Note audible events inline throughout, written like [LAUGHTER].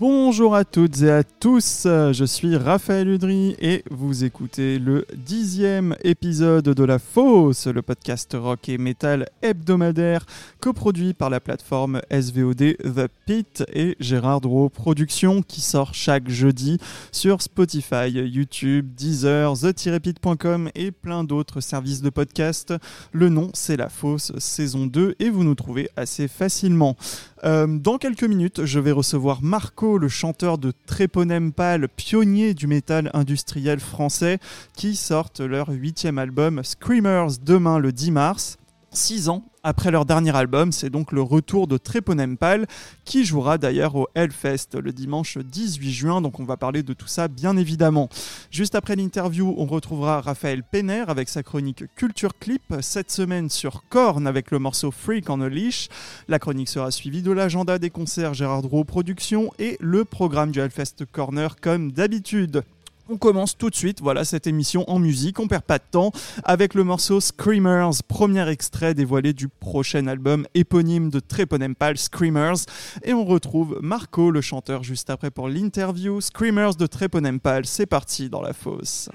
Bonjour à toutes et à tous, je suis Raphaël Udry et vous écoutez le dixième épisode de La Fosse, le podcast rock et metal hebdomadaire coproduit par la plateforme SVOD The Pit et Gérard Drouot Productions qui sort chaque jeudi sur Spotify, YouTube, Deezer, the-pit.com et plein d'autres services de podcast. Le nom c'est La Fosse saison 2 et vous nous trouvez assez facilement. Euh, dans quelques minutes, je vais recevoir Marco, le chanteur de Tréponème Pâle, pionnier du métal industriel français, qui sortent leur huitième album Screamers demain le 10 mars. Six ans après leur dernier album, c'est donc le retour de Tréponempal qui jouera d'ailleurs au Hellfest le dimanche 18 juin, donc on va parler de tout ça bien évidemment. Juste après l'interview, on retrouvera Raphaël Penner avec sa chronique Culture Clip, cette semaine sur Korn avec le morceau Freak on a Leash. La chronique sera suivie de l'agenda des concerts Gérard Drouot Productions et le programme du Hellfest Corner comme d'habitude. On commence tout de suite, voilà cette émission en musique, on perd pas de temps, avec le morceau Screamers, premier extrait dévoilé du prochain album éponyme de Treponempal, Screamers, et on retrouve Marco, le chanteur, juste après pour l'interview. Screamers de Treponempal, c'est parti dans la fosse.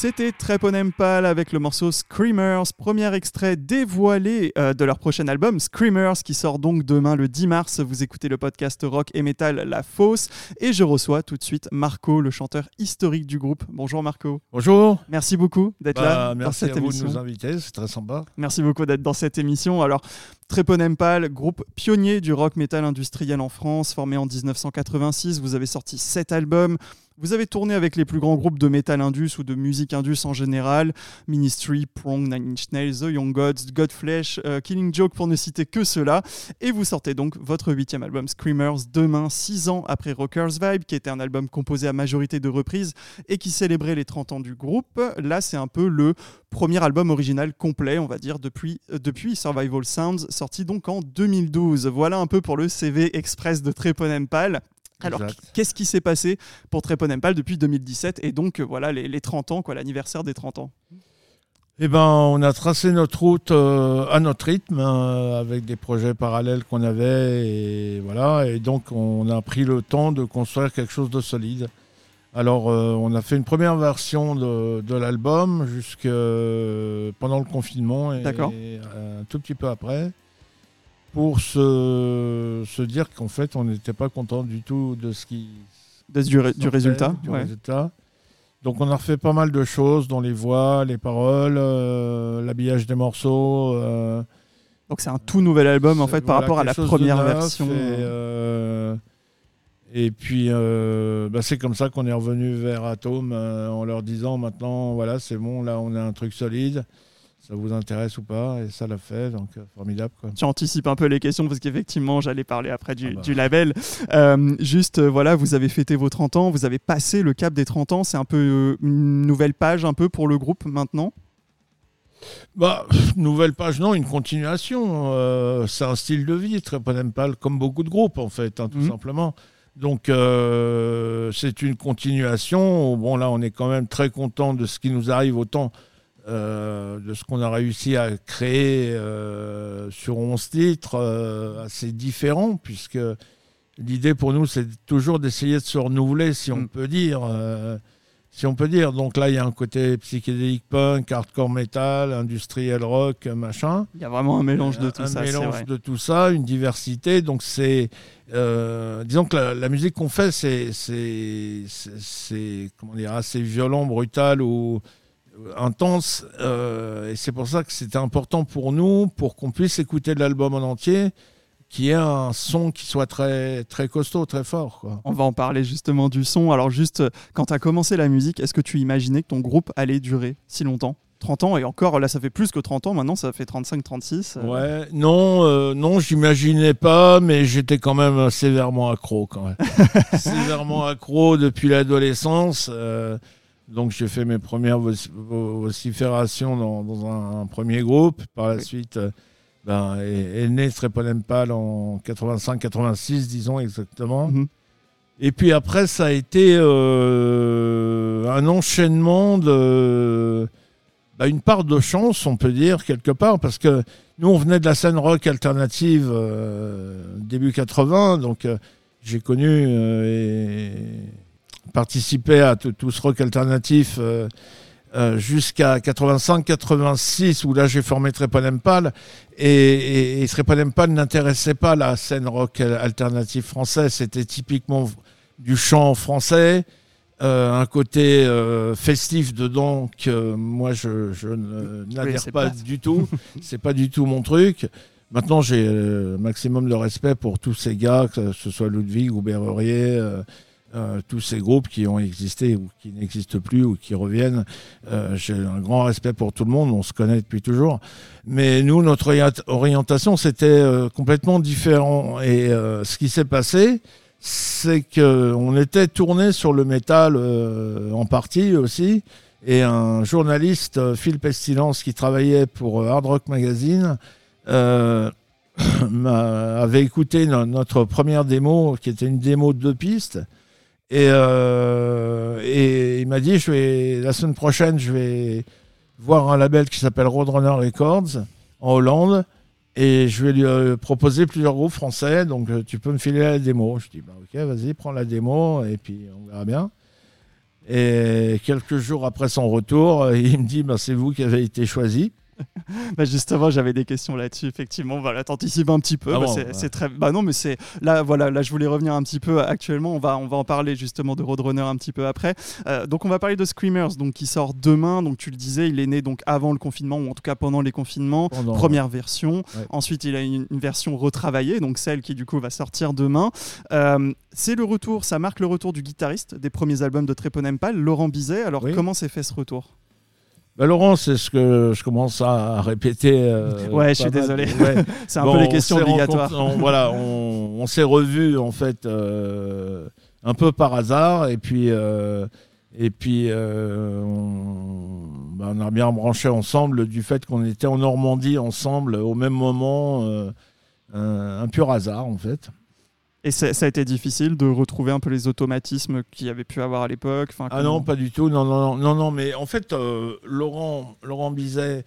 C'était Treponempal avec le morceau Screamers, premier extrait dévoilé euh, de leur prochain album Screamers qui sort donc demain le 10 mars. Vous écoutez le podcast rock et metal La Fosse et je reçois tout de suite Marco, le chanteur historique du groupe. Bonjour Marco. Bonjour. Merci beaucoup d'être Bah, là dans merci cette à vous émission. de nous inviter, c'est très sympa. Merci beaucoup d'être dans cette émission. Alors, Treponempal, groupe pionnier du rock metal industriel en France, formé en 1986. Vous avez sorti 7 albums. Vous avez tourné avec les plus grands groupes de metal indus ou de musique indus en général. Ministry, Prong, Nine Inch Nails, The Young Gods, Godflesh, euh, Killing Joke pour ne citer que cela. Et vous sortez donc votre huitième album Screamers demain, 6 ans après Rockers Vibe, qui était un album composé à majorité de reprises et qui célébrait les 30 ans du groupe. Là, c'est un peu le premier album original complet, on va dire, depuis, euh, depuis Survival Sounds, sorti donc en 2012. Voilà un peu pour le CV express de Treponempal. Alors, qu'est-ce qui s'est passé pour Treponempal depuis 2017 et donc euh, voilà les, les 30 ans, quoi, l'anniversaire des 30 ans? Eh ben, on a tracé notre route euh, à notre rythme, euh, avec des projets parallèles qu'on avait, et voilà. Et donc, on a pris le temps de construire quelque chose de solide. Alors, euh, on a fait une première version de, de l'album jusque pendant le confinement et un tout petit peu après, pour se, se dire qu'en fait, on n'était pas content du tout de ce qui de- du, ré- du sortait, résultat du ouais. résultat. Donc on a refait pas mal de choses, dont les voix, les paroles, euh, l'habillage des morceaux. euh, Donc c'est un tout nouvel album en fait par rapport à la première version. Et, euh, et puis bah, c'est comme ça qu'on est revenu vers Atom en leur disant maintenant voilà c'est bon là on a un truc solide, ça vous intéresse ou pas et ça l'a fait donc euh, formidable quoi. Tu anticipes un peu les questions parce qu'effectivement, j'allais parler après du, Ah bah. du label. Euh, juste, euh, voilà, vous avez fêté vos 30 ans, vous avez passé le cap des 30 ans. C'est un peu une nouvelle page un peu pour le groupe maintenant? Bah, nouvelle page, non, une continuation. Euh, c'est un style de vie, très Ponempal, comme beaucoup de groupes, en fait, hein, tout Mhm. simplement. Donc, euh, c'est une continuation. Bon, là, on est quand même très content de ce qui nous arrive, autant euh, de ce qu'on a réussi à créer euh, sur 11 titres, euh, assez différents, puisque l'idée pour nous, c'est toujours d'essayer de se renouveler, si on Mhm. peut dire. euh, si on peut dire. Donc là, il y a un côté psychédélique punk, hardcore metal, industriel rock, machin. Il y a vraiment un mélange de Un- tout un ça. c'est mélange vrai. de tout ça, une diversité. Donc c'est, disons que la, la musique qu'on fait, c'est, c'est, comment dire, assez violent, brutal ou intense. Euh, et c'est pour ça que c'était important pour nous, pour qu'on puisse écouter l'album en entier, qui ait un son qui soit très, très costaud, très fort. Quoi. On va en parler justement du son. Alors juste, euh, quand tu as commencé la musique, est-ce que tu imaginais que ton groupe allait durer si longtemps? 30 ans et encore, là ça fait plus que 30 ans, maintenant ça fait 35-36. Ouais, non, euh, non, j'imaginais pas, mais j'étais quand même sévèrement accro quand même. [LAUGHS] sévèrement accro depuis l'adolescence. Donc j'ai fait mes premières voc- vo- vociférations dans, dans un, un premier groupe. Par la Oui. suite, euh, ben, est, est né en 85-86, disons exactement. Mhm. Et puis après, ça a été euh, un enchaînement de. bah, une part de chance, on peut dire, quelque part, parce que nous, on venait de la scène rock alternative euh, début 80, donc euh, j'ai connu et participé à tout, tout ce rock alternatif euh, euh, jusqu'à 85-86, où là j'ai formé Treponempal, et, et, et Treponempal n'intéressait pas la scène rock alternative française, c'était typiquement du chant français, euh, un côté euh, festif dedans que moi je, je n'adhère pas pas- du tout. [LAUGHS] c'est pas du tout mon truc. Maintenant, j'ai maximum de respect pour tous ces gars, que ce soit Ludwig ou Berrerier, euh, tous ces groupes qui ont existé ou qui n'existent plus ou qui reviennent. Euh, j'ai un grand respect pour tout le monde, on se connaît depuis toujours. Mais nous, notre orient- orientation, c'était euh, complètement différent. Et ce qui s'est passé, c'est qu'on était tourné sur le métal en partie aussi. Et un journaliste, Phil Pestilence, qui travaillait pour Hard Rock Magazine, [LAUGHS] m'a- avait écouté no- notre première démo, qui était une démo de deux pistes. Et, euh, et il m'a dit, la semaine prochaine, je vais voir un label qui s'appelle Roadrunner Records en Hollande. Et je vais lui euh, proposer plusieurs groupes français, donc euh, tu peux me filer la démo. Je dis, bah, ok, vas-y, prends la démo, et puis on verra bien. Et quelques jours après son retour, [LAUGHS] il me dit bah, c'est vous qui avez été choisi. [LAUGHS] Bah justement, j'avais des questions là-dessus. Effectivement, voilà, t'anticipes un petit peu. Ah Bah, bon, c'est ouais. très. Bah non, mais c'est là, voilà, là, je voulais revenir un petit peu. Actuellement, on va, on va en parler justement de Roadrunner un petit peu après. Euh, donc, on va parler de Screamers, donc qui sort demain. Donc, tu le disais, il est né donc avant le confinement ou en tout cas pendant les confinements. Pendant- Première version. Ouais. Ensuite, il a une, une version retravaillée, donc celle qui du coup va sortir demain. Euh, c'est le retour, ça marque le retour du guitariste des premiers albums de Treponempal, Laurent Bizet. Alors, Oui. comment s'est fait ce retour? Bah, Laurent, c'est ce que je commence à répéter. euh, [LAUGHS] Ouais, je suis désolé. Ouais. [LAUGHS] C'est un Bon, peu les on questions obligatoires. on- voilà, on, on s'est revus en fait euh, un peu par hasard et puis euh, et puis on, bah, on a bien branché ensemble du fait qu'on était en Normandie ensemble au même moment, un, un pur hasard en fait. Et ça, a été difficile de retrouver un peu les automatismes qu'il y avait pu avoir à l'époque. Enfin, Ah non, pas du tout. Non, non, non, non, non, mais en fait, euh, Laurent, Laurent Bizet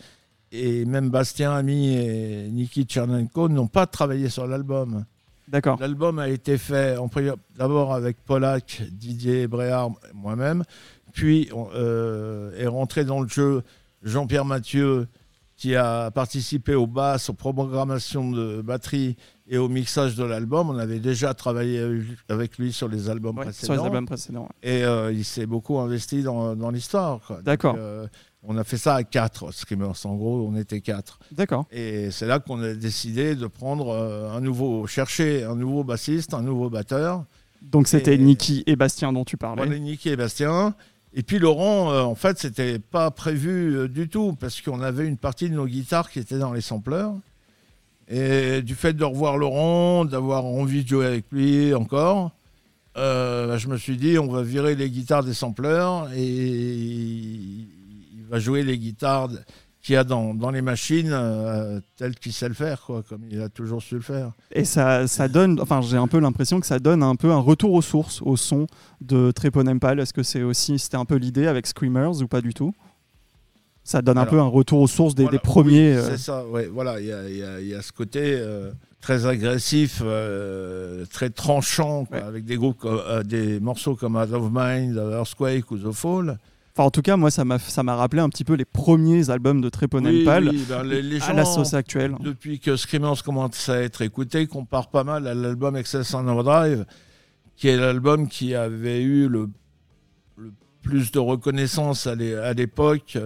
et même Bastien Ami et Niki Tchernenko n'ont pas travaillé sur l'album. D'accord. L'album a été fait d'abord avec Polak, Didier Bréard, moi-même, puis euh, est rentré dans le jeu Jean-Pierre Mathieu, qui a participé aux basses, aux programmations de batterie et au mixage de l'album. On avait déjà travaillé avec lui sur les albums Ouais, précédents. sur les albums précédents. ouais. Et euh, il s'est beaucoup investi dans, dans l'histoire. D'accord. euh, on a fait ça à quatre Screamers. En gros, on était quatre. D'accord. Et c'est là qu'on a décidé de prendre euh, un nouveau, chercher un nouveau bassiste, un nouveau batteur. Donc c'était Niki et Bastien dont tu parlais. Voilà, Niki et Bastien. Et puis Laurent, euh, en fait, c'était pas prévu euh, du tout parce qu'on avait une partie de nos guitares qui étaient dans les sampleurs. Et du fait de revoir Laurent, d'avoir envie de jouer avec lui encore, euh, je me suis dit, on va virer les guitares des sampleurs et il va jouer les guitares qu'il y a dans, les machines euh, telles qu'il sait le faire, quoi, comme il a toujours su le faire. Et ça, ça donne, enfin j'ai un peu l'impression que ça donne un peu un retour aux sources, au son de Treponempal. Est-ce que c'est aussi, c'était un peu l'idée avec Screamers ou pas du tout? Ça donne un Alors, peu un retour aux sources des, Voilà, des premiers. oui, euh, C'est ça, ouais, voilà, il y a, y y ce côté euh, très agressif, euh, très tranchant, quoi, Ouais. avec des groupes, euh, des morceaux comme Out of Mind, Earthquake ou The Fall. Enfin, en tout cas, moi, ça m'a, ça m'a rappelé un petit peu les premiers albums de Treponempal Oui, oui, ben, les, les à la sauce actuelle. depuis que Screamers commence à être écouté, compare pas mal à l'album Excess on Overdrive, qui est l'album qui avait eu le, le plus de reconnaissance à l'époque,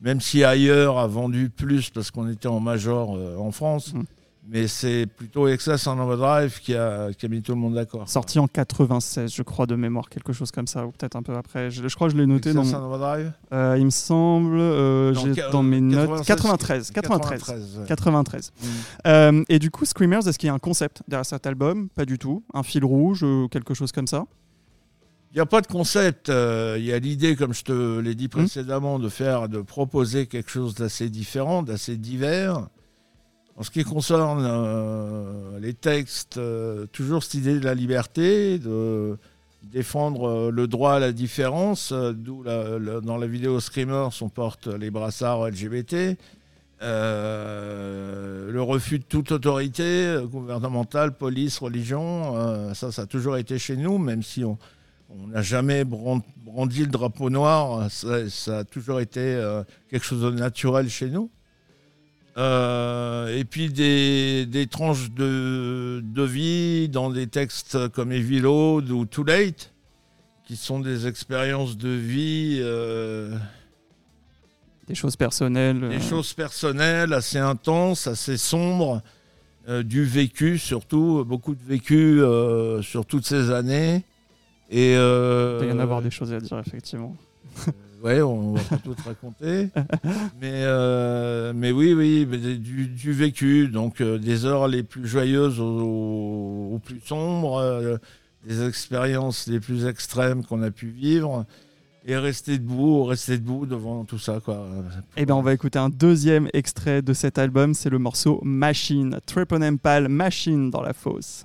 même si ailleurs a vendu plus parce qu'on était en major euh, en France. Mm. Mais c'est plutôt Excess on Overdrive qui a, qui a mis tout le monde d'accord. Sorti en 96, je crois, de mémoire, quelque chose comme ça, ou peut-être un peu après. Je, je crois que je l'ai noté dans. Excess mon- on Overdrive? Euh, il me semble, euh, j'ai dans mes notes. 96, 93, 93. 93, ouais. 93. Mm. Euh, et du coup, Screamers, est-ce qu'il y a un concept derrière cet album? Pas du tout. Un fil rouge ou quelque chose comme ça? Il n'y a pas de concept. euh, Il y a l'idée, comme je te l'ai dit précédemment, de faire, de proposer quelque chose d'assez différent, d'assez divers. En ce qui concerne euh, les textes, euh, toujours cette idée de la liberté, de défendre le droit à la différence, euh, d'où la- la- dans la vidéo Screamers, on porte les brassards LGBT. Le refus de toute autorité gouvernementale, police, religion, ça, ça a toujours été chez nous, même si on, on n'a jamais bran- brandi le drapeau noir, ça, ça a toujours été euh, quelque chose de naturel chez nous. Euh, et puis des, des tranches de, de vie dans des textes comme Evil Ode ou Too Late, qui sont des expériences de vie, euh, Des choses personnelles des choses personnelles assez intenses, assez sombres, du vécu surtout, beaucoup de vécu sur toutes ces années. Et euh, Il doit y en avoir des choses à dire, effectivement. Ouais, on va pas tout te raconter. [LAUGHS] mais, euh, mais oui, oui, du, du vécu. Donc, euh, des heures les plus joyeuses aux, aux plus sombres, euh, des expériences les plus extrêmes qu'on a pu vivre. Et rester debout, rester debout devant tout ça, quoi. Eh bien, on va écouter un deuxième extrait de cet album. C'est le morceau Machine. Treponempal Machine dans la fosse.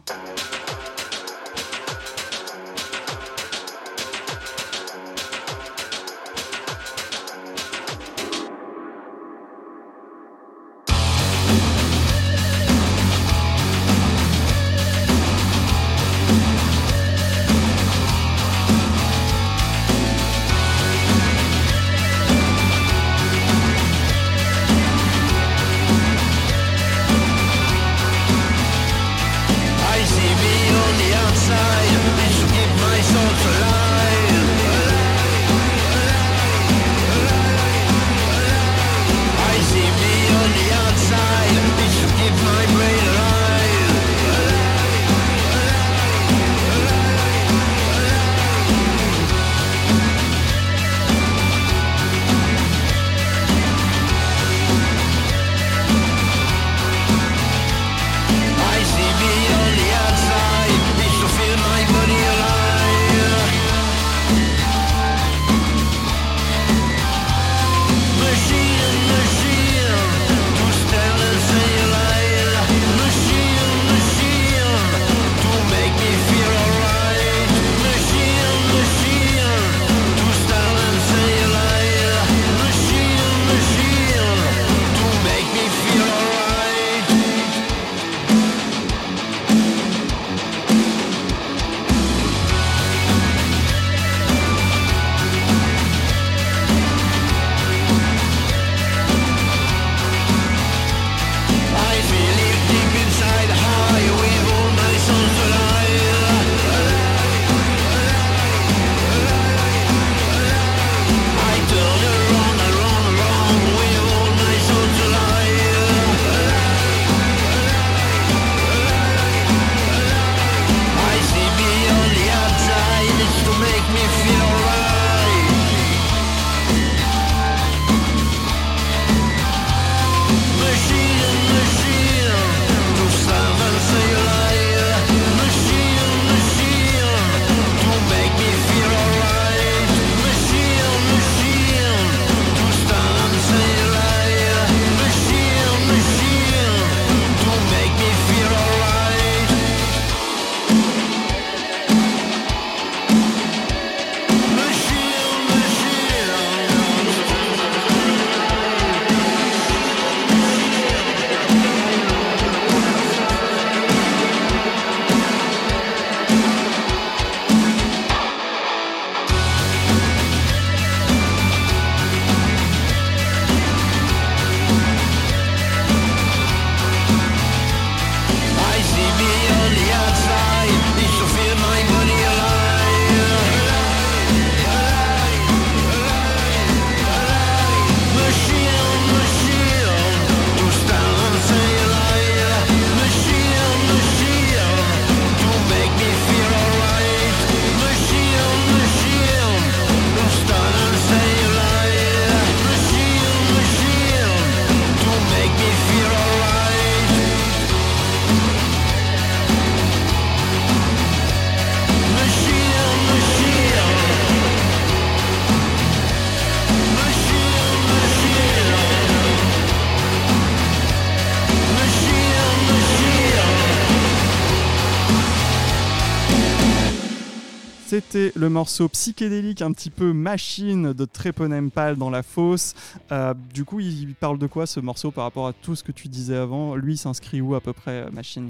C'était le morceau psychédélique un petit peu machine de Treponempal dans la fosse. Euh, du coup, il parle de quoi ce morceau par rapport à tout ce que tu disais avant? Lui, s'inscrit où à peu près, euh, machine?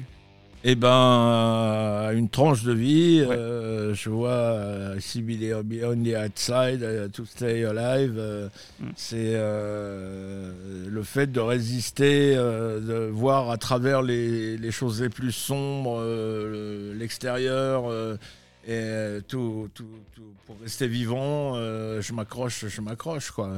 Eh ben, euh, une tranche de vie. Ouais. euh, je vois euh, There Beyond the Outside, To Stay Alive. Mm. C'est le fait de résister, de voir à travers les, les choses les plus sombres, le- l'extérieur. Et tout, tout, tout- pour rester vivant, euh, je m'accroche, je m'accroche, quoi.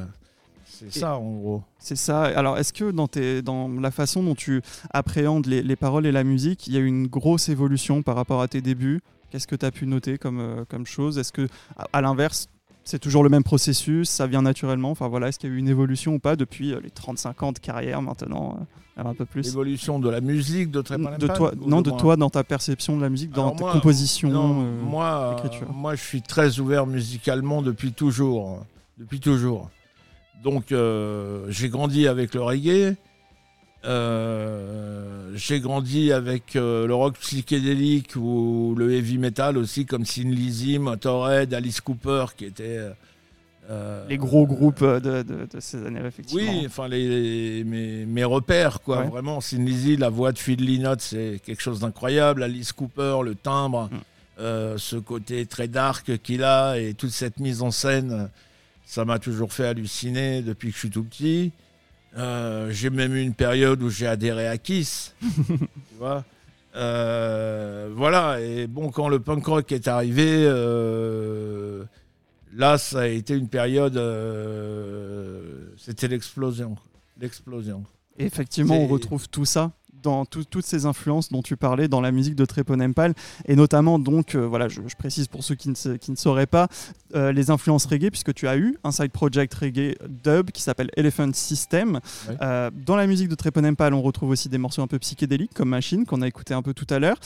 C'est ça, en gros. C'est ça. Alors, est-ce que dans, tes, dans la façon dont tu appréhendes les, les paroles et la musique, il y a eu une grosse évolution par rapport à tes débuts? Qu'est-ce que tu as pu noter comme, euh, comme chose? Est-ce que, à, à l'inverse, c'est toujours le même processus Ça vient naturellement Enfin voilà, est-ce qu'il y a eu une évolution ou pas depuis euh, les 35 ans de carrière maintenant euh, Un peu plus L'évolution de la musique de très de toi, non, de toi dans ta perception de la musique, dans Alors ta moi- composition. Non, euh, moi, moi, je suis très ouvert musicalement depuis toujours. Depuis toujours. Donc, euh, j'ai grandi avec le reggae. Euh, j'ai grandi avec euh, le rock psychédélique ou le heavy metal aussi, comme Sin Lizzy, Motorhead, Alice Cooper, qui étaient. euh, les gros groupes de, de- de ces années, effectivement. oui, enfin les, mes, mes repères quoi, Ouais. vraiment. Sin Lizzy, la voix de Phil Lynott, c'est quelque chose d'incroyable. Alice Cooper, le timbre, Mm. ce côté très dark qu'il a et toute cette mise en scène, ça m'a toujours fait halluciner depuis que je suis tout petit. Euh, j'ai même eu une période où j'ai adhéré à Kiss, [LAUGHS] tu vois. Euh, voilà, et bon, quand le punk rock est arrivé, euh, là, ça a été une période. C'était l'explosion. L'explosion. Effectivement, on retrouve tout ça dans tout- toutes ces influences dont tu parlais dans la musique de Treponempal et notamment donc euh, voilà je, je précise pour ceux qui ne, sa- qui ne sauraient pas euh, les influences reggae puisque tu as eu un side project reggae dub qui s'appelle Elephant System. Ouais. Euh, dans la musique de Treponempal on retrouve aussi des morceaux un peu psychédéliques comme Machine qu'on a écouté un peu tout à l'heure.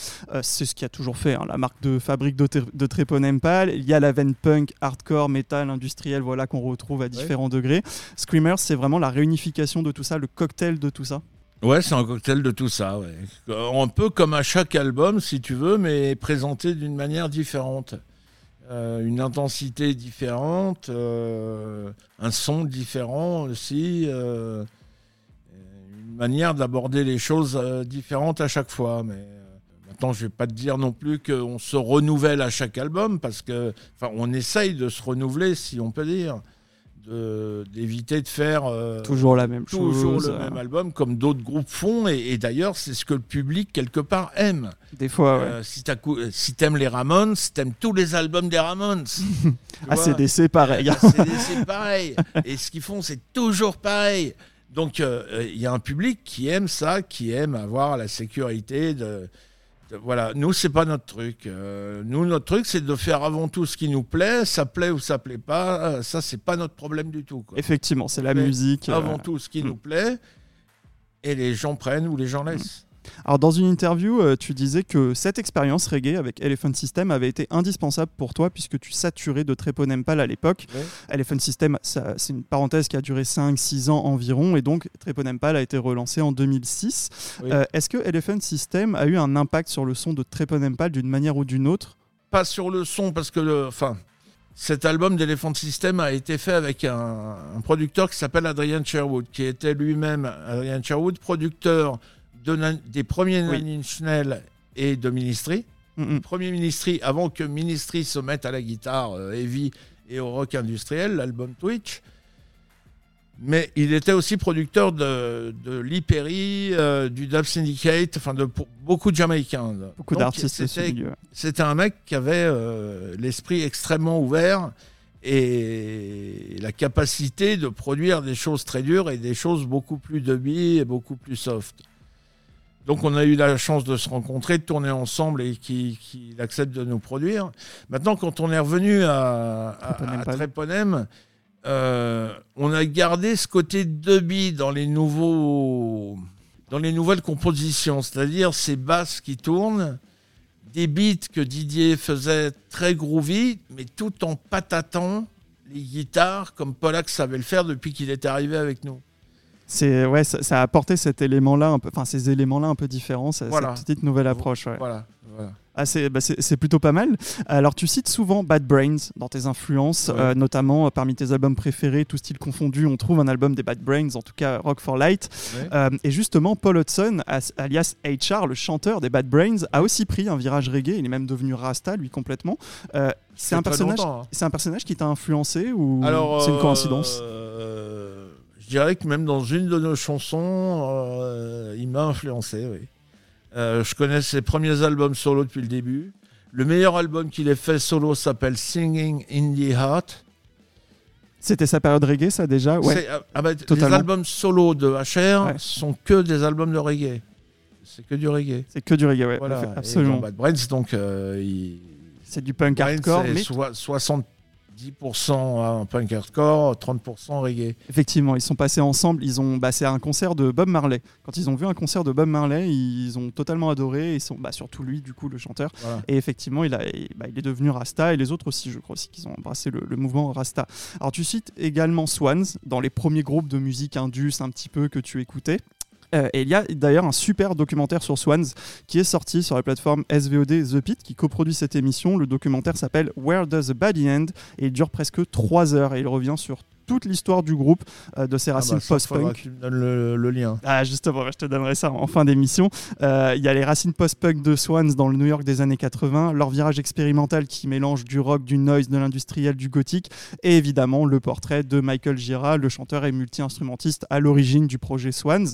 C'est ce qui a toujours fait hein, la marque de fabrique de, de Treponempal il y a la veine punk hardcore metal industriel voilà qu'on retrouve à différents degrés. Screamers c'est vraiment la réunification de tout ça le cocktail de tout ça Ouais, c'est un cocktail de tout ça. Un peu comme à chaque album, si tu veux, mais présenté d'une manière différente. Euh, une intensité différente, euh, un son différent aussi, euh, une manière d'aborder les choses euh, différentes à chaque fois. Mais euh, maintenant, je vais pas te dire non plus qu'on se renouvelle à chaque album, parce que, enfin, on essaye de se renouveler, si on peut dire, d'éviter de faire euh, toujours la même toujours chose le euh, même album comme d'autres groupes font et, et d'ailleurs c'est ce que le public quelque part aime. des fois ouais. Euh, si euh, si t'aimes les Ramones, t'aimes tous les albums des Ramones. ACDC pareil ACDC, c'est pareil. [LAUGHS] Et ce qu'ils font, c'est toujours pareil. Donc euh, il y a un public qui aime ça, qui aime avoir la sécurité de- voilà. Nous c'est pas notre truc. Euh, nous notre truc c'est de faire avant tout ce qui nous plaît. Ça plaît ou ça plaît pas. euh, Ça c'est pas notre problème du tout. quoi effectivement c'est la musique euh, avant tout ce qui nous plaît. et les gens prennent ou les gens laissent. Alors, dans une interview, euh, tu disais que cette expérience reggae avec Elephant System avait été indispensable pour toi puisque tu saturais de Treponempal à l'époque. Ouais. Elephant System, c'est une parenthèse qui a duré 5-6 ans environ et donc Treponempal a été relancé en 2006. Oui. Euh, Est-ce que Elephant System a eu un impact sur le son de Treponempal d'une manière ou d'une autre? Pas sur le son, parce que le, enfin, cet album d'Elephant System a été fait avec un, un producteur qui s'appelle Adrian Sherwood, qui était lui-même, Adrian Sherwood, producteur de Nan- des premiers Oui. Nine Inch Nails et de Ministry. Mm. Premier Ministry, avant que Ministry se mette à la guitare euh, heavy et au rock industriel, l'album Twitch. Mais il était aussi producteur de, de Lee Perry, euh, du Dub Syndicate, enfin de pour- beaucoup de Jamaïcains. Beaucoup d'artistes c'était- un mec qui avait euh, l'esprit extrêmement ouvert et la capacité de produire des choses très dures et des choses beaucoup plus dubby et beaucoup plus soft. Donc on a eu la chance de se rencontrer, de tourner ensemble et qu'il qu'il accepte de nous produire. Maintenant, quand on est revenu à, à, Treponem, euh, on a gardé ce côté dubby dans les nouveaux, dans les nouvelles compositions, c'est-à-dire ces basses qui tournent, des beats que Didier faisait très groovy, mais tout en patatant les guitares comme Pollack savait le faire depuis qu'il était arrivé avec nous. C'est ouais, ça, ça a apporté cet élément-là, enfin ces éléments-là un peu différents, Voilà. cette petite nouvelle approche. ouais. Voilà. voilà. Ah, c'est bah, c'est- plutôt pas mal. Alors, tu cites souvent Bad Brains dans tes influences, Ouais. euh, notamment euh, parmi tes albums préférés, tout style confondu, on trouve un album des Bad Brains, en tout cas Rock for Light. Ouais. Euh, et justement, Paul Hudson, as- alias HR, le chanteur des Bad Brains, a aussi pris un virage reggae. Il est même devenu Rasta, lui, complètement. C'est un personnage. hein. Un personnage qui t'a influencé ou c'est une coïncidence? dirais que même dans une de nos chansons, euh, il m'a influencé, euh, je connais ses premiers albums solo depuis le début. Le meilleur album qu'il ait fait solo s'appelle Singing in the Heart. C'était sa période reggae, ça déjà? Ouais. Euh, ah bah, les albums solo de HR ouais. sont que des albums de reggae. C'est que du reggae. C'est que du reggae, ouais. Absolument. Bad Brains, donc. C'est du punk Brains hardcore. Mais... 60 10% hein, punk hardcore, 30% reggae. Effectivement, ils sont passés ensemble. Ils ont, bah, c'est un concert de Bob Marley. Quand ils ont vu un concert de Bob Marley, ils ont totalement adoré. Ils sont, bah, surtout lui, du coup, le chanteur. Et effectivement, bah, il, est devenu Rasta et les autres aussi, je crois aussi qu'ils ont embrassé le, le, mouvement Rasta. Alors, tu cites également Swans dans les premiers groupes de musique indus un petit peu que tu écoutais. Euh, et il y a d'ailleurs un super documentaire sur Swans qui est sorti sur la plateforme SVOD The Pit qui coproduit cette émission. Le documentaire s'appelle Where Does the Body End et il dure presque 3 heures et il revient sur toute l'histoire du groupe, euh, de ses Ah racines bah, faudra post-punk. tu me donnes le, le lien. Ah justement, je te donnerai ça en fin d'émission. Euh, Il y a les racines post-punk de Swans dans le New York des années 80, leur virage expérimental qui mélange du rock, du noise, de l'industriel, du gothique, et évidemment le portrait de Michael Gira, le chanteur et multi-instrumentiste à l'origine du projet Swans.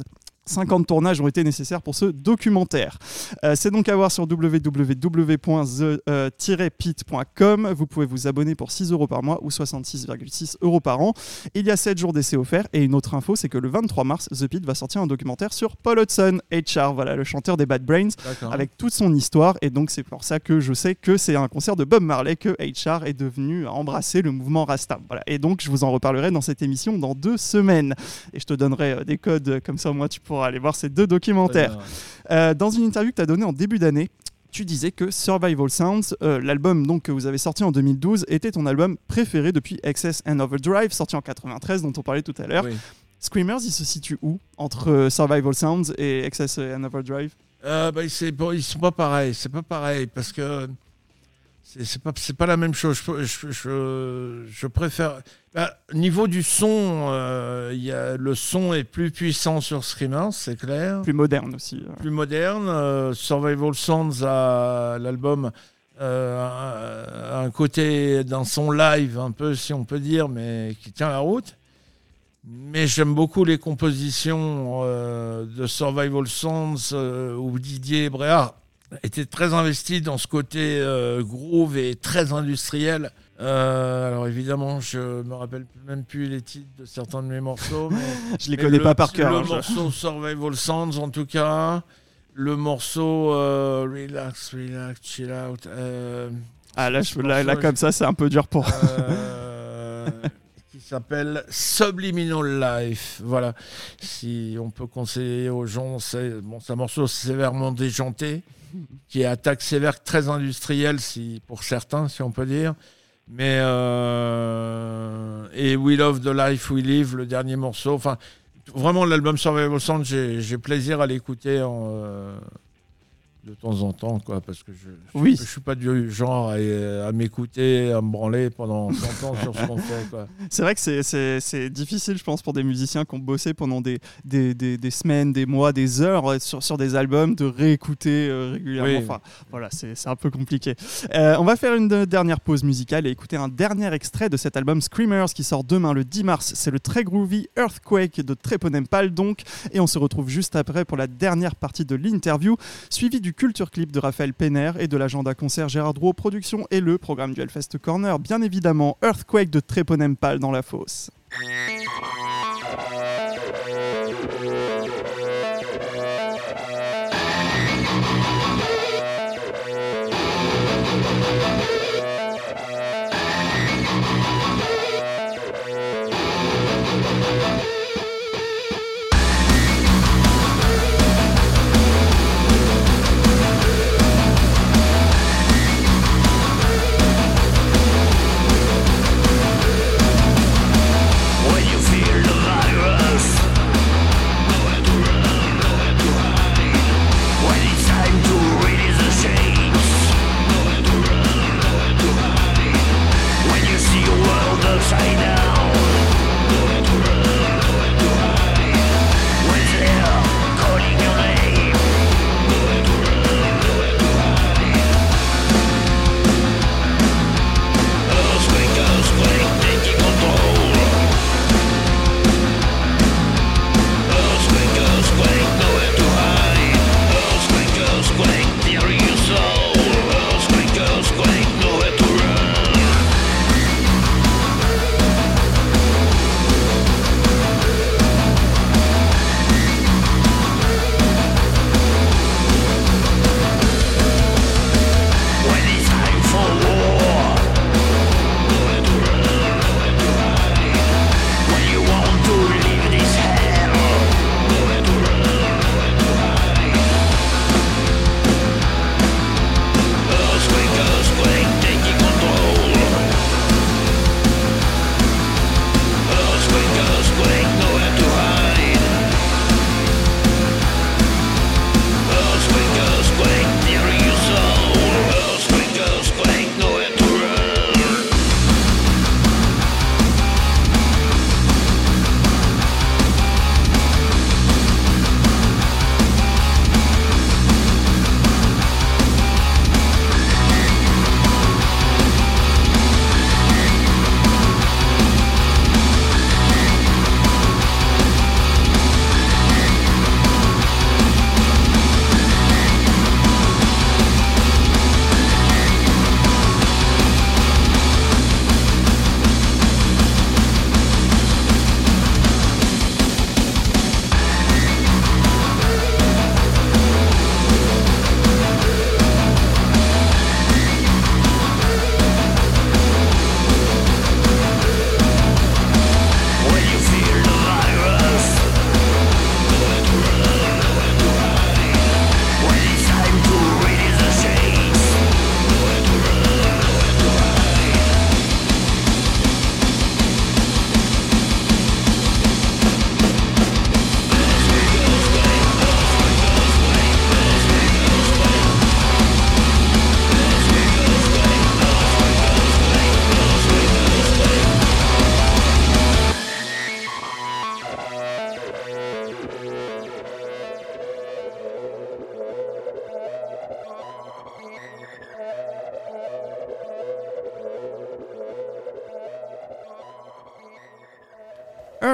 50 tournages ont été nécessaires pour ce documentaire. Euh, c'est donc à voir sur www.the-pit.com. Vous pouvez vous abonner pour 6 euros par mois ou 66,6 euros par an. Il y a 7 jours d'essai offerts et une autre info, c'est que le 23 mars, The Pit va sortir un documentaire sur Paul Hudson, HR, voilà, le chanteur des Bad Brains, avec toute son histoire. Et donc, c'est pour ça que je sais que c'est un concert de Bob Marley que HR est devenu à embrasser le mouvement Rasta. Voilà. Et donc, je vous en reparlerai dans cette émission dans deux semaines. Et je te donnerai euh, des codes, euh, comme ça, moi, tu pourras aller voir ces deux documentaires. Euh, dans une interview que tu as donnée en début d'année, tu disais que Survival Sounds, euh, l'album donc que vous avez sorti en 2012, était ton album préféré depuis Excess and Overdrive, sorti en 93, dont on parlait tout à l'heure. Oui. Screamers, il se situe où entre euh, Survival Sounds et Excess and Overdrive? Euh, bah, c'est bon, ils sont pas pareils. C'est pas pareil parce que c'est pas c'est pas la même chose. Je, je, je, je préfère. bah, niveau du son, euh, y a, le son est plus puissant sur Screamers, c'est clair. Plus moderne aussi. euh. plus moderne. Euh, Survival Sounds a l'album euh, un, côté d'un son live un peu si on peut dire, mais qui tient la route. Mais j'aime beaucoup les compositions euh, de Survival Sounds où Didier Bréard était très investi dans ce côté euh, groove et très industriel. Euh, alors évidemment, je me rappelle même plus les titres de certains de mes morceaux. mais- [LAUGHS] Je les connais le- pas par cœur. Le hein, je- morceau Survival Sounds, en tout cas. Le morceau euh, Relax, Relax, Chill Out. euh, Ah là, je- là, là, comme ça, c'est un peu dur pour. [LAUGHS] qui s'appelle Subliminal Life. Voilà. Si on peut conseiller aux gens, c'est bon, c'est un morceau sévèrement déjanté, [LAUGHS] qui est attaque sévère, très industriel si, pour certains, si on peut dire. Mais euh, et We Love the Life We Live, le dernier morceau. Enfin, vraiment l'album Survival Sound, j'ai j'ai plaisir à l'écouter en, euh, de temps en temps, quoi, parce que je, Oui. je suis pas du genre à, à m'écouter, à me branler pendant 100 ans sur ce qu'on fait. [LAUGHS] C'est vrai que c'est- difficile, je pense, pour des musiciens qui ont bossé pendant des, des, des- des semaines, des mois, des heures euh, sur, sur des albums, de réécouter euh, régulièrement. Oui. Enfin, voilà, c'est un peu compliqué. Euh, on va faire une de- dernière pause musicale et écouter un dernier extrait de cet album Screamers qui sort demain le 10 mars. C'est le très groovy Earthquake de Treponempal donc. Et on se retrouve juste après pour la dernière partie de l'interview, suivi du culture clip de Raphaël Penner et de l'agenda concert Gérard Drouot Productions et le programme du Hellfest Corner. Bien évidemment, Earthquake de Treponempal dans la fosse.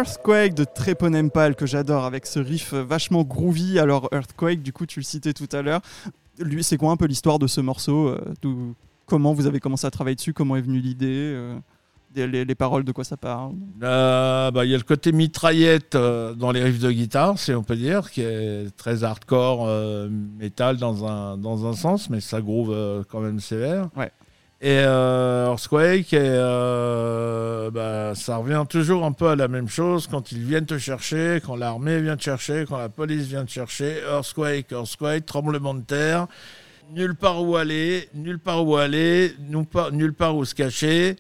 Earthquake de Treponempal que j'adore avec ce riff vachement groovy. Alors Earthquake, du coup tu le citais tout à l'heure. Lui, c'est quoi un peu l'histoire de ce morceau euh, Comment vous avez commencé à travailler dessus Comment est venue l'idée euh, les, les paroles, de quoi ça parle? Euh, bah, Il y a le côté mitraillette dans les riffs de guitare, si on peut dire, qui est très hardcore, métal dans un, dans un sens, mais ça groove quand même sévère. Ouais. Et euh, Earthquake, et euh, bah, ça revient toujours un peu à la même chose quand ils viennent te chercher, quand l'armée vient te chercher, quand la police vient te chercher. Earthquake, Earthquake, tremblement de terre, nulle part où aller, nulle part où aller, nulle part, nulle part où se cacher.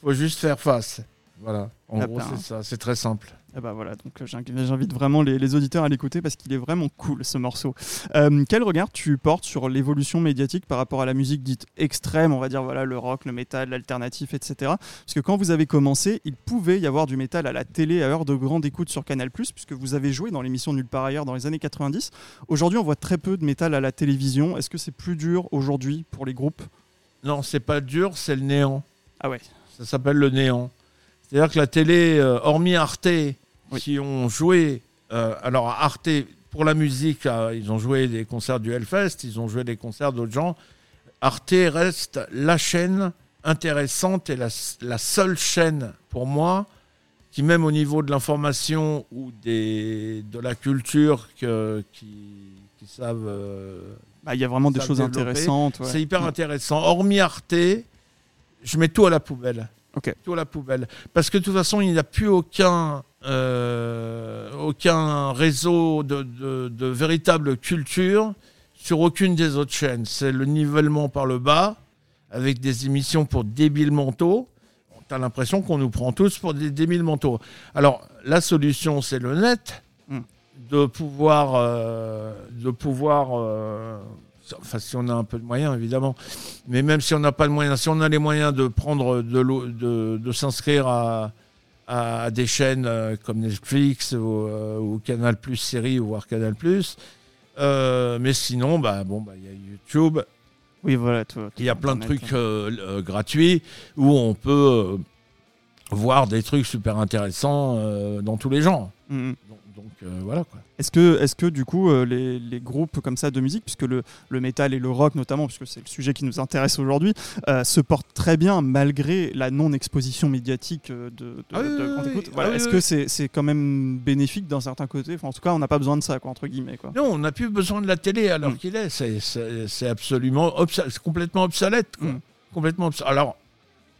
faut juste faire face. Voilà, en gros, c'est ça, c'est très simple. Eh ben voilà, donc euh, j'inv- j'invite vraiment les, les auditeurs à l'écouter parce qu'il est vraiment cool ce morceau. Euh, quel regard tu portes sur l'évolution médiatique par rapport à la musique dite extrême, on va dire voilà le rock, le métal, l'alternatif, etc. Parce que quand vous avez commencé, il pouvait y avoir du métal à la télé à heure de grande écoute sur Canal+, puisque vous avez joué dans l'émission Nulle part ailleurs dans les années 90. Aujourd'hui, on voit très peu de métal à la télévision. Est-ce que c'est plus dur aujourd'hui pour les groupes? Non, c'est pas dur, c'est le néant. Ah ouais. Ça s'appelle le néant. C'est-à-dire que la télé, euh, hormis Arte, Oui. qui ont joué, euh, alors à Arte, pour la musique, euh, ils ont joué des concerts du Hellfest, ils ont joué des concerts d'autres gens. Arte reste la chaîne intéressante et la, la seule chaîne pour moi qui, même au niveau de l'information ou des, de la culture, que- qui, qui savent euh, Bah, Il y a vraiment des choses intéressantes. ouais. c'est hyper Mm. intéressant. Hormis Arte, je mets tout à la poubelle. Ok. Tout à la poubelle. Parce que de toute façon, il n'y a plus aucun, euh, aucun réseau de, de- de véritable culture sur aucune des autres chaînes. C'est le nivellement par le bas, avec des émissions pour débiles mentaux. Tu as l'impression qu'on nous prend tous pour des débiles mentaux. Alors, la solution, c'est le net. Mm. De pouvoir. euh, de pouvoir euh, Enfin, si on a un peu de moyens, évidemment. Mais même si on n'a pas de moyens, si on a les moyens de prendre de l'eau, de, de s'inscrire à, à des chaînes euh, comme Netflix ou, euh, ou Canal Plus série ou voire Canal Plus. Euh, mais sinon, bah bon, bah il y a YouTube. Oui, voilà. Il y a plein de trucs euh, euh, gratuits où on peut euh, voir des trucs super intéressants dans tous les genres. Mm, mm. Donc, donc, voilà quoi. Est-ce que, est que du coup euh, les, les groupes comme ça de musique, puisque le, le métal et le rock notamment, puisque c'est le sujet qui nous intéresse aujourd'hui, euh, se portent très bien malgré la non-exposition médiatique euh, de, de, Ah oui, de oui, Grande oui. Écoute? Ah Voilà, Est-ce que c'est c'est quand même bénéfique d'un certain côté? Enfin, En tout cas, on n'a pas besoin de ça, quoi, entre guillemets. Quoi. Non, on n'a plus besoin de la télé l'heure Mm. qu'il est. C'est- absolument obs- complètement obsolète. quoi. Mm. Complètement obs- Alors,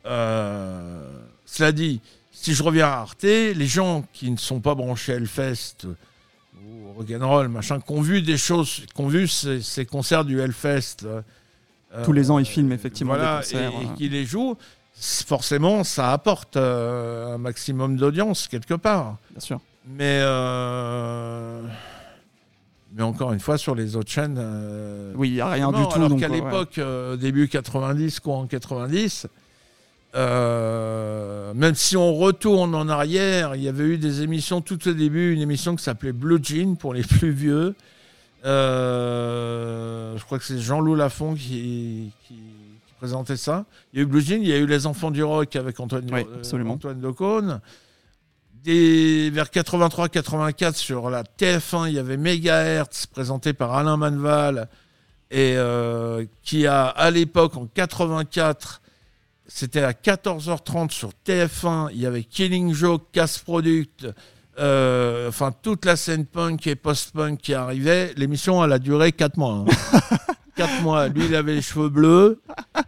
euh, cela dit, si je reviens à Arte, les gens qui ne sont pas branchés à Hellfest ou rock'n'roll, machin, qui ont vu des choses, qui ont vu ces, ces concerts du Hellfest. euh, Tous les ans, ils euh, filment effectivement voilà, des concerts. Et, et euh. qui les jouent, forcément, ça apporte euh, un maximum d'audience quelque part. Bien sûr. Mais, euh, mais encore une fois, sur les autres chaînes. Oui, il n'y a rien du tout. Alors qu'à ouais. l'époque, début 90, courant 90, euh, même si on retourne en arrière, il y avait eu des émissions tout au début, une émission qui s'appelait Blue Jean pour les [LAUGHS] plus vieux. Euh, je crois que c'est Jean-Loup Lafont qui, qui- qui présentait ça. Il y a eu Blue Jean, il y a eu Les Enfants du Rock avec Antoine, Oui, euh, absolument. Antoine Decaune. Des, vers 83-84 sur la TF1, il y avait Megahertz présenté par Alain Manval et euh, qui a à l'époque en 84 c'était à 14h30 sur TF1 il y avait Killing Joke Casse Product euh, enfin toute la scène punk et post-punk qui arrivait. L'émission elle a duré 4 mois [LAUGHS] 4 mois. Lui il avait les cheveux bleus.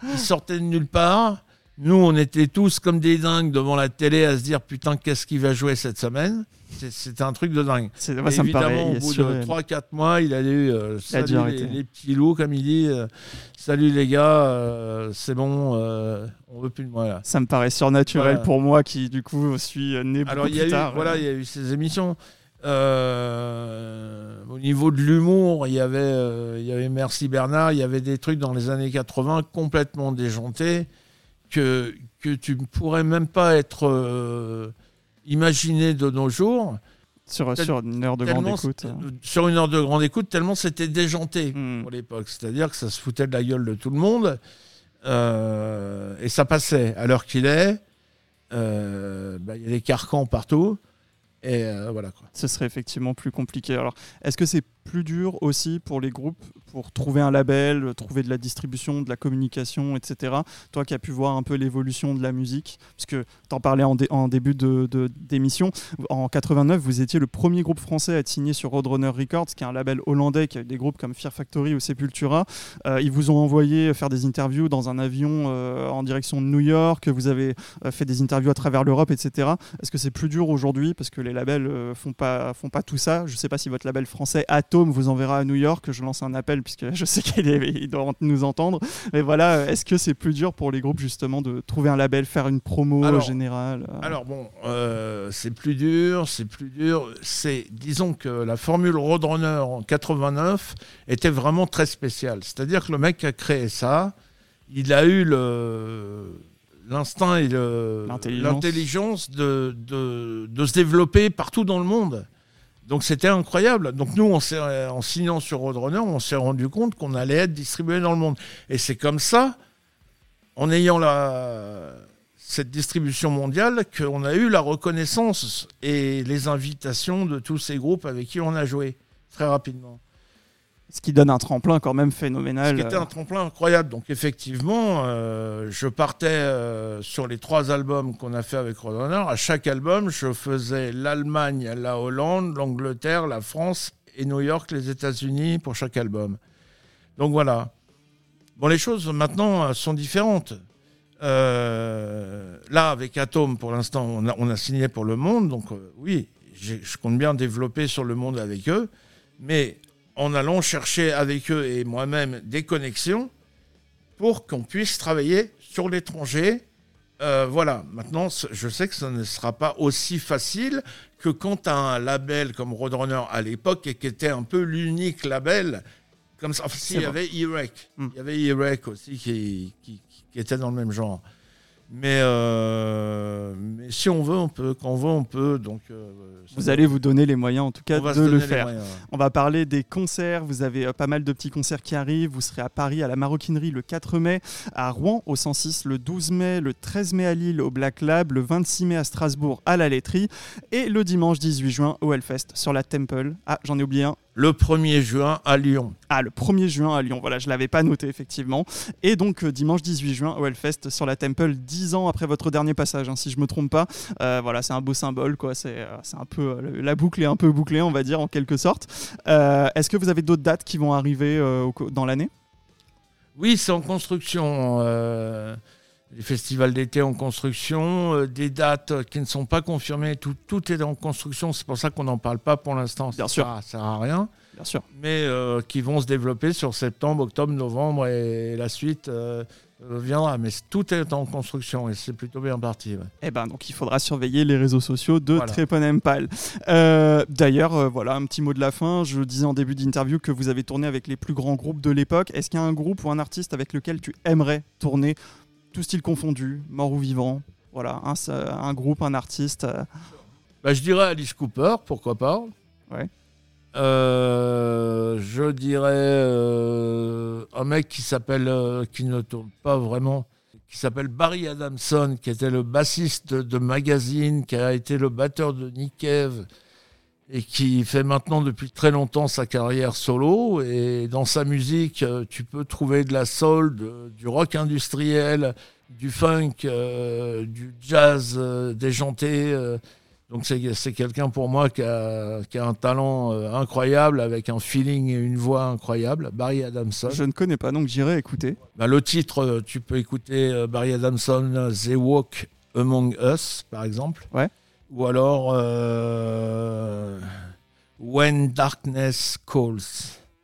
Il sortait de nulle part nous on était tous comme des dingues devant la télé à se dire putain qu'est-ce qu'il va jouer cette semaine? C'était un truc de dingue ouais, ça me évidemment, paraît au bout de 3-4 mois, il a eu euh, salut les, petits loups, comme il dit. euh, salut les gars, euh, c'est bon, euh, on veut plus de moi là. Ça me paraît surnaturel Voilà. pour moi qui, du coup, suis né Alors beaucoup il y a plus eu, tard. voilà, il y a eu ces émissions. Euh, au niveau de l'humour, il y avait, euh, il y avait Merci Bernard, il y avait des trucs dans les années 80 complètement déjantés que que tu ne pourrais même pas être euh, imaginé de nos jours. sur, tel- sur une heure de grande écoute. c'était- sur une heure de grande écoute, tellement c'était déjanté Hmm. pour l'époque. C'est-à-dire que ça se foutait de la gueule de tout le monde. euh, et ça passait. À l'heure qu'il est, euh, bah, il y a des carcans partout. Et euh, voilà quoi. ce serait effectivement plus compliqué. Alors, est-ce que c'est plus dur aussi pour les groupes pour trouver un label, trouver de la distribution, de la communication, etc. Toi qui as pu voir un peu l'évolution de la musique, puisque tu en parlais en, dé- en début de- de- d'émission, en 89, vous étiez le premier groupe français à être signé sur Roadrunner Records, qui est un label hollandais qui a eu des groupes comme Fear Factory ou Sepultura. Euh, ils vous ont envoyé faire des interviews dans un avion euh, en direction de New York, vous avez euh, fait des interviews à travers l'Europe, etc. Est-ce que c'est plus dur aujourd'hui parce que les labels font pas font pas tout ça? Je sais pas si votre label français Atom vous enverra à New York. Je lance un appel puisque [LAUGHS] je sais qu'il doit nous entendre. Mais voilà, est-ce que c'est plus dur pour les groupes justement de trouver un label, faire une promo Alors- générale euh, Alors bon, euh, c'est plus dur, c'est plus dur. C'est, disons que la formule Roadrunner en 89 était vraiment très spéciale. C'est-à-dire que le mec qui a créé ça, il a eu le, l'instinct et L'intelligence. l'intelligence de, de, de se développer partout dans le monde. Donc c'était incroyable. Donc nous, s'est, en signant sur Roadrunner, on s'est rendu compte qu'on allait être distribué dans le monde. Et c'est comme ça, en ayant la, cette distribution mondiale, qu'on a eu la reconnaissance et les invitations de tous ces groupes avec qui on a joué très rapidement. Ce qui donne un tremplin quand même Ce phénoménal. qui était euh, un tremplin incroyable. Donc effectivement, euh, je partais euh, sur les trois albums qu'on a fait avec Roadrunner. À chaque album, je faisais l'Allemagne, la Hollande, l'Angleterre, la France et New York, les États-Unis pour chaque album. Donc voilà. Bon, les choses maintenant euh, sont différentes. Euh, là, avec Atom, pour l'instant, on a, on a signé pour le monde. Donc euh, oui, je compte bien développer sur le monde avec eux. Mais en allant chercher avec eux et moi-même des connexions pour qu'on puisse travailler sur l'étranger. Euh, voilà, maintenant, je sais que ce ne sera pas aussi facile que quand un label comme Roadrunner à l'époque et qui était un peu l'unique label. Comme ça, enfin, il y avait E-Rec. Hmm. Il y avait E-Rec aussi qui, qui, qui était dans le même genre. Mais, euh, mais si on veut, on peut. Quand on veut, on peut. Donc, euh, Vous allez vous donner les moyens en tout cas de le faire. moyens. On va parler des concerts. Vous avez euh, pas mal de petits concerts qui arrivent. Vous serez à Paris à la Maroquinerie le 4 mai, à Rouen au 106 le 12 mai, le 13 mai à Lille au Black Lab, le 26 mai à Strasbourg à la Laiterie et le dimanche 18 juin au Hellfest sur la Temple. Ah, j'en ai oublié un. Le 1er juin à Lyon. Ah, le 1er juin à Lyon. Voilà, je l'avais pas noté effectivement. Et donc euh, dimanche 18 juin au Hellfest sur la Temple, 10 ans après votre dernier passage, hein, si je me trompe pas. Euh, voilà, c'est un beau symbole, quoi. C'est euh, c'est un peu la boucle est un peu bouclée, on va dire en quelque sorte. Euh, Est-ce que vous avez d'autres dates qui vont arriver euh, dans l'année? Oui, c'est en construction. Les festivals d'été en construction, euh, des dates qui ne sont pas confirmées, tout, tout est en construction, c'est pour ça qu'on n'en parle pas pour l'instant. Ça sûr. sert à- Ça sert à rien, Bien sûr. mais euh, qui vont se développer sur septembre, octobre, novembre et la suite euh, viendra. Mais tout est en construction et c'est plutôt bien parti. ouais. Eh ben, donc il faudra surveiller les réseaux sociaux de Voilà. Euh, D'ailleurs, voilà, un petit mot de la fin. Je disais en début d'interview que vous avez tourné avec les plus grands groupes de l'époque. Est-ce qu'il y a un groupe ou un artiste avec lequel tu aimerais tourner, tout style confondu, mort ou vivant Voilà, un, un groupe, un artiste. euh, Bah, je dirais Alice Cooper, pourquoi pas. Ouais. Euh, je dirais euh, un mec qui s'appelle, euh, qui ne tourne pas vraiment, qui s'appelle Barry Adamson, qui était le bassiste de, de Magazine, qui a été le batteur de Nick Cave et qui fait maintenant depuis très longtemps sa carrière solo. Et dans sa musique, euh, tu peux trouver de la soul, de- du rock industriel, du funk, euh, du jazz euh, déjanté. euh, donc c'est quelqu'un pour moi qui a, qui a un talent incroyable, avec un feeling et une voix incroyable, Barry Adamson. Je ne connais pas, donc j'irai écouter. Bah, le titre, tu peux écouter Barry Adamson, They Walk Among Us, par exemple. Ouais. Ou alors euh, When Darkness Calls.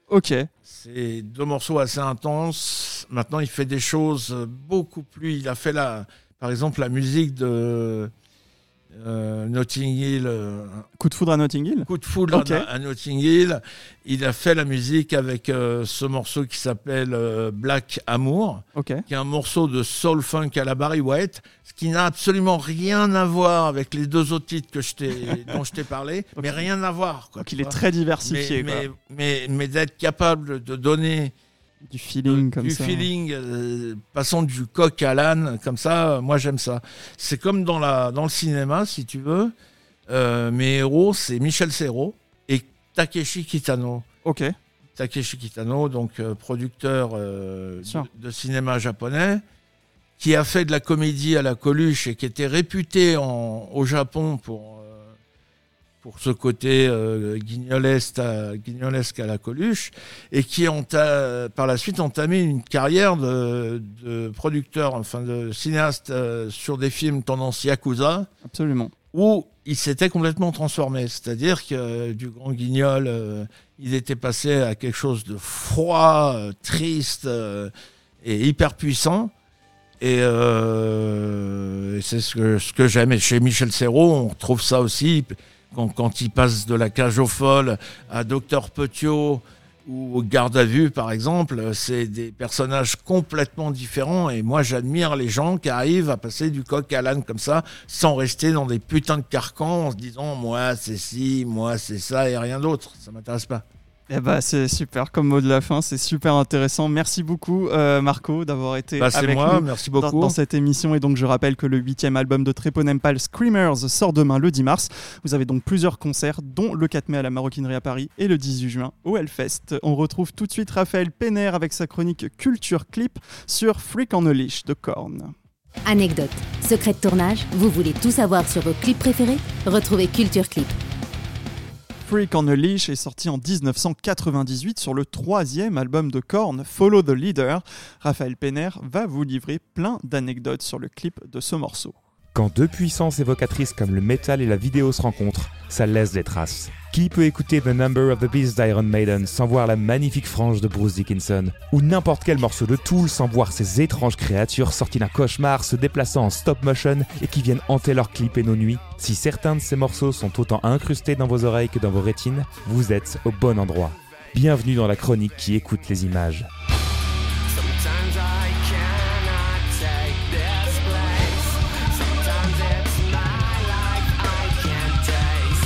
Ok. C'est deux morceaux assez intenses. Maintenant, il fait des choses beaucoup plus. Il a fait la, par exemple, la musique de euh, Notting Hill, euh, Coup de foudre à Notting Hill Coup de foudre à, à Notting Hill. Il a fait la musique avec euh, ce morceau qui s'appelle Black Amour, qui est un morceau de soul funk à la Barry White, ce qui n'a absolument rien à voir avec les deux autres titres que je t'ai- [LAUGHS] dont je t'ai parlé, mais rien à voir. Quoi, Donc il est très diversifié, mais, mais d'être capable de donner du feeling comme du ça. feeling, euh, passant du coq à l'âne, comme ça, euh, moi j'aime ça. C'est comme dans, la, dans le cinéma, si tu veux. Euh, mes héros, c'est Michel Serrault et Takeshi Kitano. Ok. Takeshi Kitano, donc euh, producteur euh, de, de cinéma japonais, qui a fait de la comédie à la Coluche et qui était réputé en- au Japon pour, euh, pour ce côté euh, guignolesque, à, guignolesque à la Coluche, et qui ont par la suite entamé une carrière de, de producteur, enfin de cinéaste euh, sur des films tendance Yakuza Absolument. où il s'était complètement transformé. C'est-à-dire que euh, du grand guignol, euh, il était passé à quelque chose de froid, euh, triste euh, et hyper puissant. Et, euh, et c'est ce que, ce que j'aime. Chez Michel Serrault, on retrouve ça aussi. Quand, il passe de la cage aux folles à Docteur Petiot ou au Garde à vue, par exemple, c'est des personnages complètement différents. Et moi, j'admire les gens qui arrivent à passer du coq à l'âne comme ça, sans rester dans des putains de carcans en se disant moi c'est ci, moi c'est ça et rien d'autre. Ça m'intéresse pas. Eh bah, c'est super comme mot de la fin, c'est super intéressant. Merci beaucoup euh, Marco d'avoir été Bah, avec moi, nous merci dans, beaucoup. dans cette émission. Et donc je rappelle que le huitième album de Treponempal, Screamers, sort demain le 10 mars. Vous avez donc plusieurs concerts, dont le 4 mai à la Maroquinerie à Paris et le 18 juin au Hellfest. On retrouve tout de suite Raphaël Penner avec sa chronique Culture Clip sur Freak on a Leash de Korn. Anecdote, secret de tournage, vous voulez tout savoir sur vos clips préférés? Retrouvez Culture Clip. Freak on a Leash est sorti en 1998 sur le troisième album de Korn, Follow the Leader. Raphaël Penner va vous livrer plein d'anecdotes sur le clip de ce morceau. Quand deux puissances évocatrices comme le métal et la vidéo se rencontrent, ça laisse des traces. Qui peut écouter The Number of the Beast d'Iron Maiden sans voir la magnifique frange de Bruce Dickinson Ou n'importe quel morceau de Tool sans voir ces étranges créatures sorties d'un cauchemar se déplaçant en stop motion et qui viennent hanter leurs clips et nos nuits? Si certains de ces morceaux sont autant incrustés dans vos oreilles que dans vos rétines, vous êtes au bon endroit. Bienvenue dans la chronique qui écoute les images.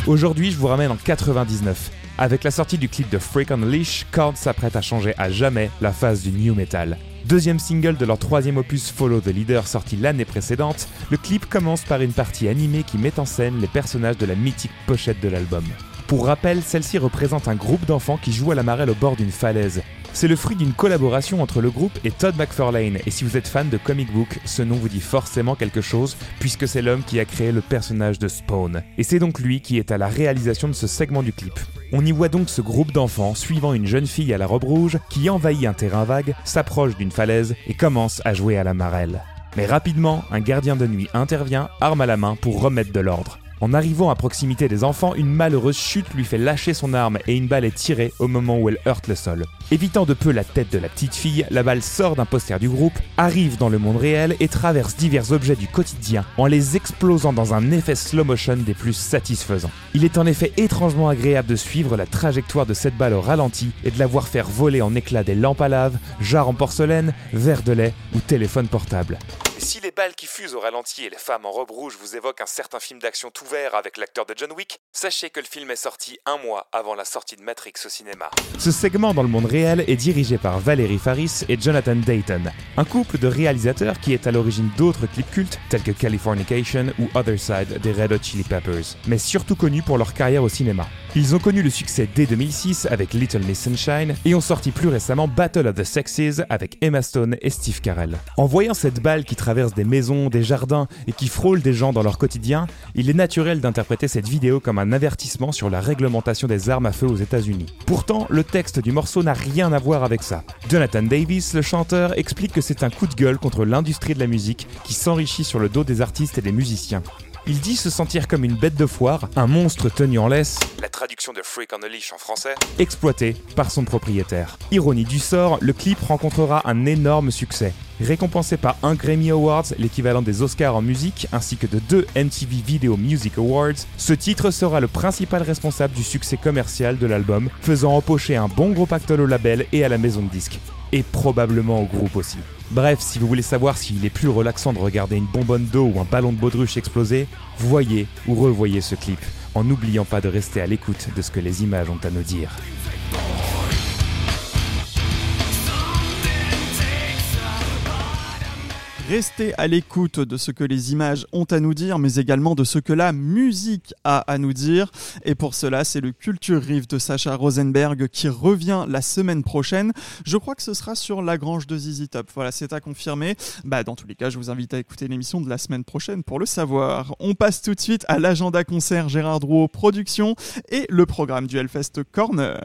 Aujourd'hui, je vous ramène en 99. Avec la sortie du clip de Freak on Leash, Korn s'apprête à changer à jamais la phase du new metal. Deuxième single de leur troisième opus Follow the Leader sorti l'année précédente, le clip commence par une partie animée qui met en scène les personnages de la mythique pochette de l'album. Pour rappel, celle-ci représente un groupe d'enfants qui jouent à la marelle au bord d'une falaise. C'est le fruit d'une collaboration entre le groupe et Todd McFarlane, et si vous êtes fan de comic book, ce nom vous dit forcément quelque chose, puisque c'est l'homme qui a créé le personnage de Spawn. Et c'est donc lui qui est à la réalisation de ce segment du clip. On y voit donc ce groupe d'enfants suivant une jeune fille à la robe rouge qui envahit un terrain vague, s'approche d'une falaise et commence à jouer à la marelle. Mais rapidement, un gardien de nuit intervient, arme à la main, pour remettre de l'ordre. En arrivant à proximité des enfants, une malheureuse chute lui fait lâcher son arme et une balle est tirée au moment où elle heurte le sol. Évitant de peu la tête de la petite fille, la balle sort d'un poster du groupe, arrive dans le monde réel et traverse divers objets du quotidien en les explosant dans un effet slow motion des plus satisfaisants. Il est en effet étrangement agréable de suivre la trajectoire de cette balle au ralenti et de la voir faire voler en éclats des lampes à lave, jarres en porcelaine, verres de lait ou téléphone portable. Si les balles qui fusent au ralenti et les femmes en robe rouge vous évoquent un certain film d'action tout vert avec l'acteur de John Wick, sachez que le film est sorti un mois avant la sortie de Matrix au cinéma. Ce segment dans le monde réel est dirigé par Valérie Faris et Jonathan Dayton, un couple de réalisateurs qui est à l'origine d'autres clips cultes tels que Californication ou Other Side des Red Hot Chili Peppers, mais surtout connus pour leur carrière au cinéma. Ils ont connu le succès dès 2006 avec Little Miss Sunshine et ont sorti plus récemment Battle of the Sexes avec Emma Stone et Steve Carell. En voyant cette balle qui traverse des maisons, des jardins et qui frôle des gens dans leur quotidien, il est naturel d'interpréter cette vidéo comme un avertissement sur la réglementation des armes à feu aux États-Unis. Pourtant, le texte du morceau n'a rien à voir avec ça. Jonathan Davis, le chanteur, explique que c'est un coup de gueule contre l'industrie de la musique qui s'enrichit sur le dos des artistes et des musiciens. Il dit se sentir comme une bête de foire, un monstre tenu en laisse, la traduction de Freak on a Leash en français, exploité par son propriétaire. Ironie du sort, le clip rencontrera un énorme succès. Récompensé par un Grammy Awards, l'équivalent des Oscars en musique, ainsi que de deux MTV Video Music Awards, ce titre sera le principal responsable du succès commercial de l'album, faisant empocher un bon gros pactole au label et à la maison de disques. Et probablement au groupe aussi. Bref, si vous voulez savoir s'il est plus relaxant de regarder une bonbonne d'eau ou un ballon de baudruche exploser, voyez ou revoyez ce clip, en n'oubliant pas de rester à l'écoute de ce que les images ont à nous dire. Restez à l'écoute de ce que les images ont à nous dire, mais également de ce que la musique a à nous dire. Et pour cela, c'est le Culture Riff de Sacha Rosenberg qui revient la semaine prochaine. Je crois que ce sera sur La Grange de ZZ Top. Voilà, c'est à confirmer. Bah, dans tous les cas, je vous invite à écouter l'émission de la semaine prochaine pour le savoir. On passe tout de suite à l'agenda concert Gérard Drouot Production et le programme du Hellfest Corner.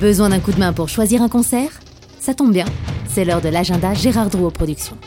Besoin d'un coup de main pour choisir un concert? Ça tombe bien, c'est l'heure de l'agenda Gérard Drouot Productions.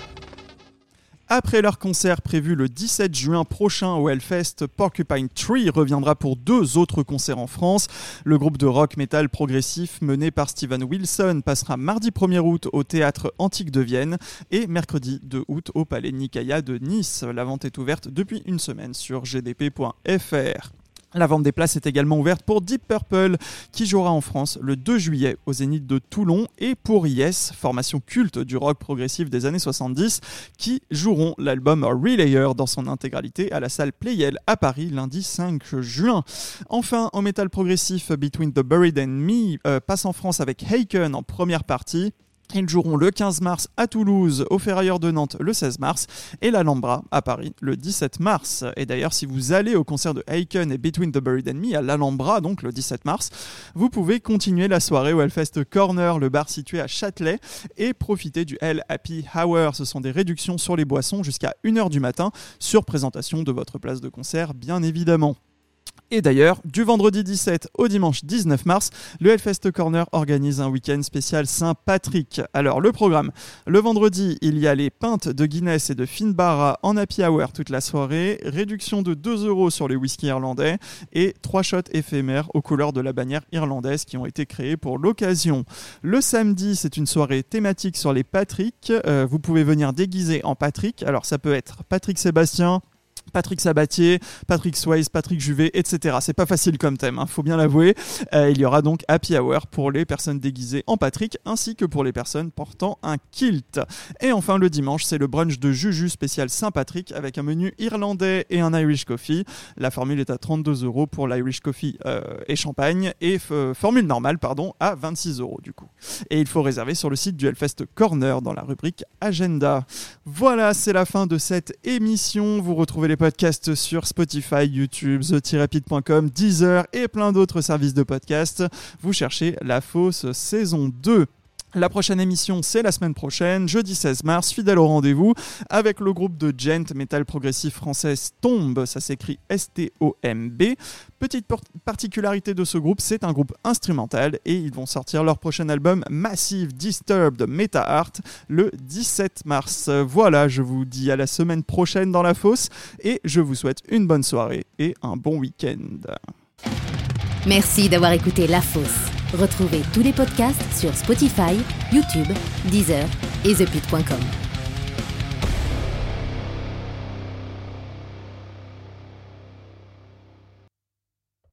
Après leur concert prévu le 17 juin prochain au Hellfest, Porcupine Tree reviendra pour deux autres concerts en France. Le groupe de rock metal progressif mené par Steven Wilson passera mardi 1er août au théâtre Antique de Vienne et mercredi 2 août au Palais Nicaïa de Nice. La vente est ouverte depuis une semaine sur gdp.fr. La vente des places est également ouverte pour Deep Purple, qui jouera en France le 2 juillet au Zénith de Toulon, et pour Yes, formation culte du rock progressif des années 70, qui joueront l'album Relayer dans son intégralité à la salle Playel à Paris lundi 5 juin. Enfin, en métal progressif, Between the Buried and Me euh, passe en France avec Haken en première partie. Ils joueront le 15 mars à Toulouse, au Ferrailleur de Nantes le 16 mars et l'Alhambra à Paris le 17 mars. Et d'ailleurs, si vous allez au concert de Aiken et Between the Buried and Me à l'Alhambra, donc le 17 mars, vous pouvez continuer la soirée au Hellfest Corner, le bar situé à Châtelet, et profiter du Hell Happy Hour. Ce sont des réductions sur les boissons jusqu'à 1h du matin, sur présentation de votre place de concert, bien évidemment. Et d'ailleurs, du vendredi 17 au dimanche 19 mars, le Hellfest Corner organise un week-end spécial Saint-Patrick. Alors, le programme. Le vendredi, il y a les pintes de Guinness et de Finbarra en happy hour toute la soirée, réduction de 2 euros sur les whisky irlandais et 3 shots éphémères aux couleurs de la bannière irlandaise qui ont été créés pour l'occasion. Le samedi, c'est une soirée thématique sur les Patrick. Euh, vous pouvez venir déguiser en Patrick. Alors, ça peut être Patrick Sébastien, Patrick Sabatier, Patrick Swayze, Patrick Juvet, etc. C'est pas facile comme thème, hein, faut bien l'avouer. Euh, il y aura donc Happy Hour pour les personnes déguisées en Patrick ainsi que pour les personnes portant un kilt. Et enfin le dimanche, c'est le brunch de Juju spécial Saint-Patrick avec un menu irlandais et un Irish Coffee. La formule est à 32 euros pour l'Irish Coffee euh, et champagne et f- formule normale pardon à 26 euros du coup. Et il faut réserver sur le site du Hellfest Corner dans la rubrique Agenda. Voilà, c'est la fin de cette émission. Vous retrouvez les podcasts sur Spotify, YouTube, the-rapid.com, Deezer et plein d'autres services de podcast. Vous cherchez La Fausse saison 2. La prochaine émission, c'est la semaine prochaine, jeudi 16 mars, fidèle au rendez-vous, avec le groupe de gent metal progressif française Tombe, ça s'écrit S-T-O-M-B. Petite particularité de ce groupe, c'est un groupe instrumental et ils vont sortir leur prochain album Massive Disturbed Meta Art le 17 mars. Voilà, je vous dis à la semaine prochaine dans la fosse et je vous souhaite une bonne soirée et un bon week-end. Merci d'avoir écouté La Fosse. Retrouvez tous les podcasts sur Spotify, YouTube, Deezer et ThePit.com.